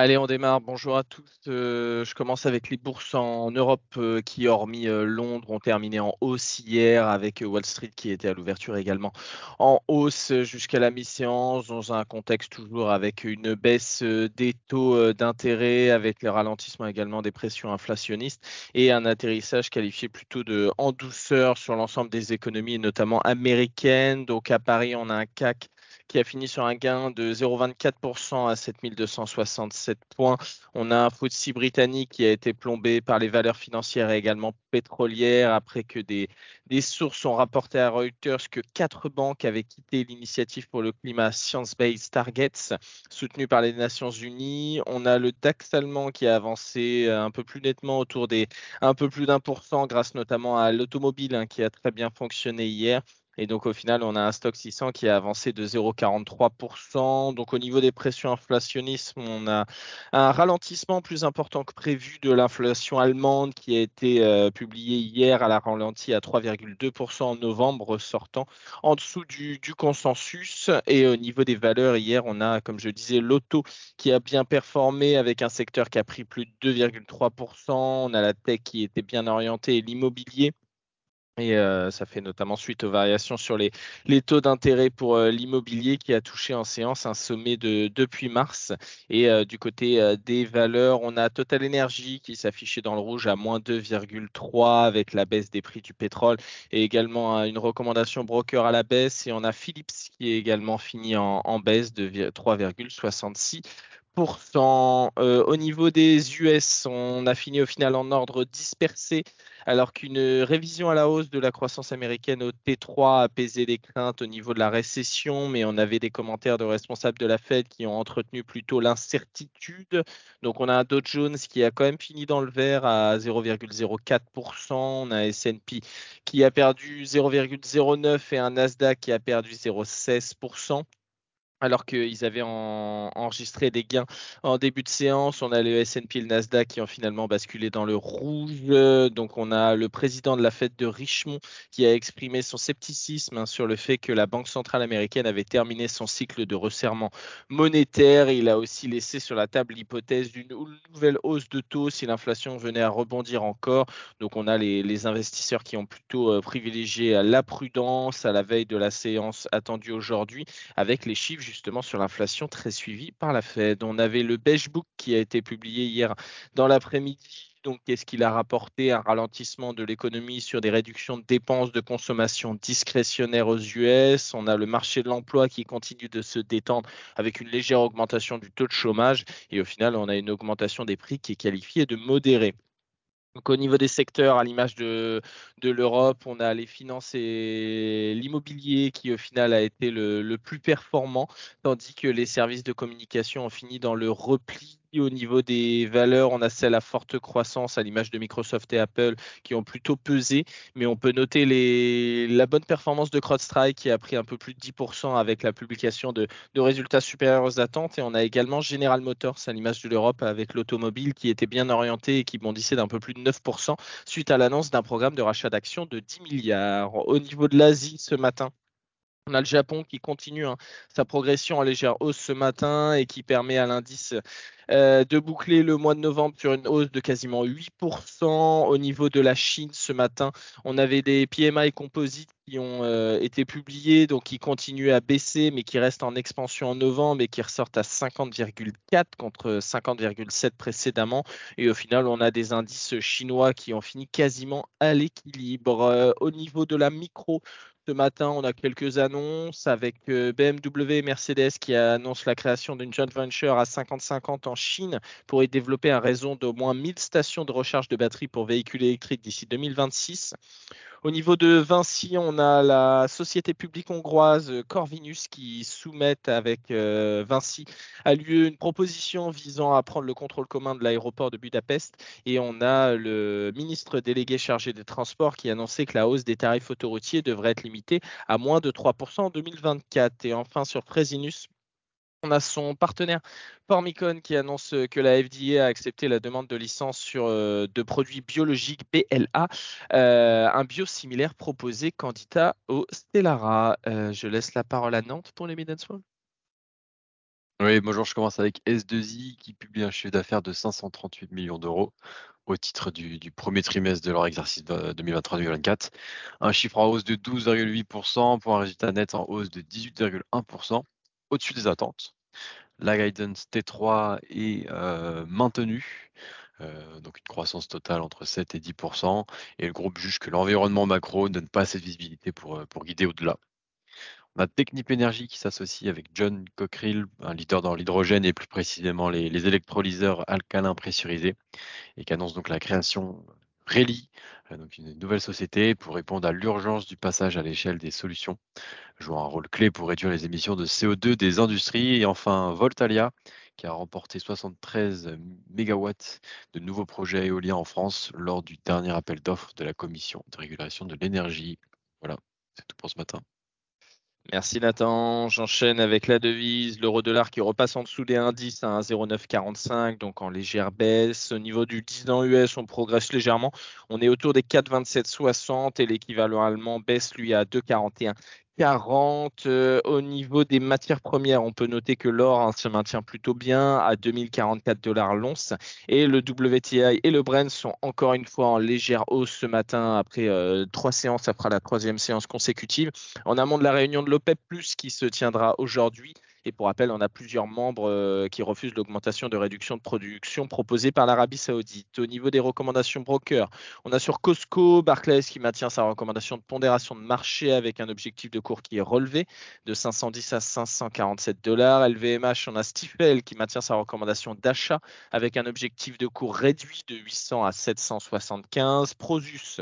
Allez, on démarre. Bonjour à tous. Euh, je commence avec les bourses en Europe euh, qui, hormis euh, Londres, ont terminé en hausse hier avec Wall Street qui était à l'ouverture également en hausse jusqu'à la mi-séance dans un contexte toujours avec une baisse des taux d'intérêt, avec le ralentissement également des pressions inflationnistes et un atterrissage qualifié plutôt de en douceur sur l'ensemble des économies, notamment américaines. Donc à Paris, on a un CAC qui a fini sur un gain de 0,24% à 7267 points. On a un FTSE britannique qui a été plombé par les valeurs financières et également pétrolières après que des, des sources ont rapporté à Reuters que quatre banques avaient quitté l'initiative pour le climat Science-Based Targets soutenue par les Nations Unies. On a le DAX allemand qui a avancé euh, un peu plus nettement autour des un peu plus d'un pour cent grâce notamment à l'automobile hein, qui a très bien fonctionné hier. Et donc au final, on a un stock 600 qui a avancé de 0,43%. Donc au niveau des pressions inflationnistes, on a un ralentissement plus important que prévu de l'inflation allemande qui a été euh, publiée hier à la ralenti à 3,2% en novembre, sortant en dessous du, du, consensus. Et au niveau des valeurs, hier, on a, comme je disais, l'auto qui a bien performé avec un secteur qui a pris plus de 2,3%. On a la tech qui était bien orientée et l'immobilier et euh, ça fait notamment suite aux variations sur les, les taux d'intérêt pour euh, l'immobilier qui a touché en séance un sommet de, depuis mars. Et euh, du côté des valeurs, on a Total Energy qui s'affichait dans le rouge à moins 2,3 avec la baisse des prix du pétrole et également une recommandation broker à la baisse. Et on a Philips qui est également fini en, en baisse de 3,66 euh, au niveau des US, on a fini au final en ordre dispersé, alors qu'une révision à la hausse de la croissance américaine au T3 a apaisé les craintes au niveau de la récession, mais on avait des commentaires de responsables de la Fed qui ont entretenu plutôt l'incertitude. Donc on a un Dow Jones qui a quand même fini dans le vert à 0,04%, on a un S&P qui a perdu 0,09 et un Nasdaq qui a perdu 0,16% alors qu'ils avaient enregistré des gains en début de séance. On a le S&P et le Nasdaq qui ont finalement basculé dans le rouge. Donc on a le président de la Fed de Richmond qui a exprimé son scepticisme hein, sur le fait que la Banque centrale américaine avait terminé son cycle de resserrement monétaire. il a aussi laissé sur la table l'hypothèse d'une nouvelle hausse de taux si l'inflation venait à rebondir encore. Donc on a les, investisseurs qui ont plutôt euh, privilégié la prudence à la veille de la séance attendue aujourd'hui avec les chiffres justement sur l'inflation très suivie par la Fed. On avait le Beige Book qui a été publié hier dans l'après-midi. Donc, qu'est-ce qu'il a rapporté? Un ralentissement de l'économie sur des réductions de dépenses de consommation discrétionnaires aux US. On a le marché de l'emploi qui continue de se détendre avec une légère augmentation du taux de chômage. Et au final, on a une augmentation des prix qui est qualifiée de modérée. Donc, au niveau des secteurs, à l'image de, l'Europe, on a les finances et l'immobilier qui, au final, a été le, plus performant, tandis que les services de communication ont fini dans le repli au niveau des valeurs, on a celles à forte croissance, à l'image de Microsoft et Apple, qui ont plutôt pesé. Mais on peut noter la bonne performance de CrowdStrike, qui a pris un peu plus de 10% avec la publication de... de, résultats supérieurs aux attentes. Et on a également General Motors, à l'image de l'Europe, avec l'automobile, qui était bien orienté et qui bondissait d'un peu plus de 9% suite à l'annonce d'un programme de rachat d'actions de 10 milliards. Au niveau de l'Asie, ce matin, on a le Japon qui continue hein, sa progression en légère hausse ce matin et qui permet à l'indice euh, de boucler le mois de novembre sur une hausse de quasiment 8%. Au niveau de la Chine ce matin, on avait des PMI composites qui ont euh, été publiés, donc qui continuent à baisser, mais qui restent en expansion en novembre et qui ressortent à 50,4 contre 50,7 précédemment. Et au final, on a des indices chinois qui ont fini quasiment à l'équilibre. Euh, au niveau de la micro, ce matin, on a quelques annonces avec euh, BMW et Mercedes qui annoncent la création d'une joint venture à 50-50 en Chine pour y développer un réseau d'au moins 1000 stations de recharge de batteries pour véhicules électriques d'ici 2026. Au niveau de Vinci, on a la société publique hongroise euh, Corvinus qui soumet avec euh, Vinci à lieu une proposition visant à prendre le contrôle commun de l'aéroport de Budapest. Et on a le ministre délégué chargé des transports qui annonçait que la hausse des tarifs autoroutiers devrait être limitée à moins de 3% en 2024. Et enfin, sur Presinus, on a son partenaire Formicon qui annonce que la FDA a accepté la demande de licence sur euh, de produits biologiques BLA, euh, un biosimilaire proposé candidat au Stellara. Euh, je laisse la parole à Nantes pour les Mid Oui, bonjour, je commence avec S2I qui publie un chiffre d'affaires de 538 millions d'euros au titre du, premier trimestre de leur exercice 2023-2024. Un chiffre en hausse de 12,8% pour un résultat net en hausse de 18,1%, au-dessus des attentes. La guidance T3 est euh, maintenue, euh, donc une croissance totale entre 7 et 10%, et le groupe juge que l'environnement macro ne donne pas assez de visibilité pour, euh, pour guider au-delà. On Technip Energy qui s'associe avec John Cockerill, un leader dans l'hydrogène et plus précisément les, les, électrolyseurs alcalins pressurisés, et qui annonce donc la création Reli, euh, donc une nouvelle société pour répondre à l'urgence du passage à l'échelle des solutions, jouant un rôle clé pour réduire les émissions de CO2 des industries. Et enfin, Voltalia, qui a remporté 73 MW de nouveaux projets éoliens en France lors du dernier appel d'offres de la Commission de régulation de l'énergie. Voilà, c'est tout pour ce matin. Merci Nathan. J'enchaîne avec la devise, l'euro-dollar qui repasse en dessous des indices à 1,0945, donc en légère baisse. Au niveau du 10 ans US, on progresse légèrement. On est autour des 4,2760 et l'équivalent allemand baisse lui à 2,41. 40. Euh, au niveau des matières premières, on peut noter que l'or hein, se maintient plutôt bien à 2044 dollars l'once et le WTI et le Brent sont encore une fois en légère hausse ce matin après euh, trois séances, après la troisième séance consécutive. En amont de la réunion de l'OPEP, qui se tiendra aujourd'hui, et pour rappel, on a plusieurs membres euh, qui refusent l'augmentation de réduction de production proposée par l'Arabie Saoudite. Au niveau des recommandations brokers, on a sur Costco Barclays qui maintient sa recommandation de pondération de marché avec un objectif de cours qui est relevé de 510 à 547 dollars. LVMH, on a Stifel qui maintient sa recommandation d'achat avec un objectif de cours réduit de 800 à 775. Prosus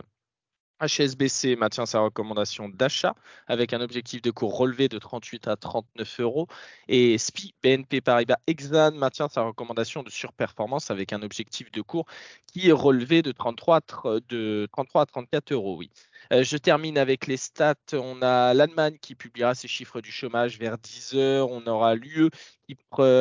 HSBC maintient sa recommandation d'achat avec un objectif de cours relevé de 38 à 39 euros. Et SPI, BNP Paribas Exane maintient sa recommandation de surperformance avec un objectif de cours qui est relevé de 33, de 33 à 34 euros. Oui. Euh, je termine avec les stats. On a l'Allemagne qui publiera ses chiffres du chômage vers 10 heures. On aura l'UE qui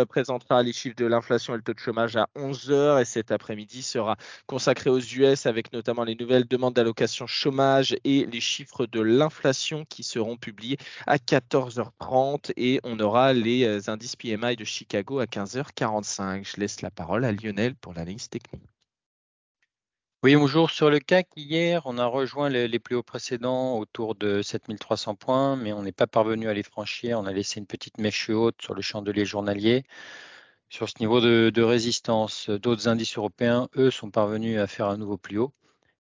présentera les chiffres de l'inflation et le taux de chômage à 11 heures. Et cet après-midi sera consacré aux US avec notamment les nouvelles demandes d'allocation chômage et les chiffres de l'inflation qui seront publiés à 14h30. Et on aura les euh, indices PMI de Chicago à 15h45. Je laisse la parole à Lionel pour l'analyse technique. Oui, bonjour. Sur le CAC, hier, on a rejoint les, plus hauts précédents autour de 7300 points, mais on n'est pas parvenu à les franchir. On a laissé une petite mèche haute sur le chandelier journalier. Sur ce niveau de, résistance, d'autres indices européens, eux, sont parvenus à faire un nouveau plus haut,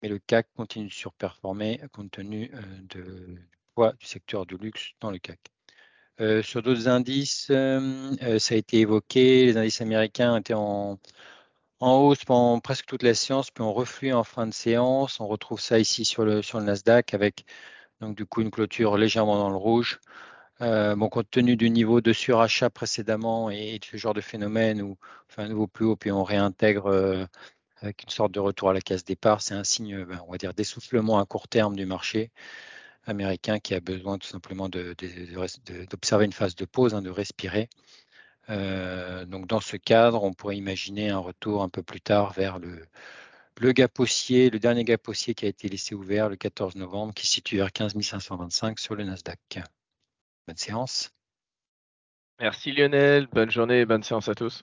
mais le CAC continue de surperformer compte tenu euh, du poids du secteur du luxe dans le CAC. Euh, sur d'autres indices, euh ça a été évoqué, les indices américains étaient en, en hausse pendant presque toute la séance, puis on reflue en fin de séance. On retrouve ça ici sur le, Nasdaq avec donc du coup une clôture légèrement dans le rouge. Euh, bon, compte tenu du niveau de surachat précédemment et, de ce genre de phénomène où on fait un nouveau plus haut puis on réintègre euh, avec une sorte de retour à la case départ, c'est un signe, ben, on d'essoufflement à court terme du marché américain qui a besoin tout simplement d'observer une phase de pause, hein, de respirer. Euh, donc dans ce cadre, on pourrait imaginer un retour un peu plus tard vers le, le gap le dernier gap haussier qui a été laissé ouvert le 14 novembre, qui se situe vers 15 525 sur le Nasdaq. Bonne séance. Merci Lionel, bonne journée et bonne séance à tous.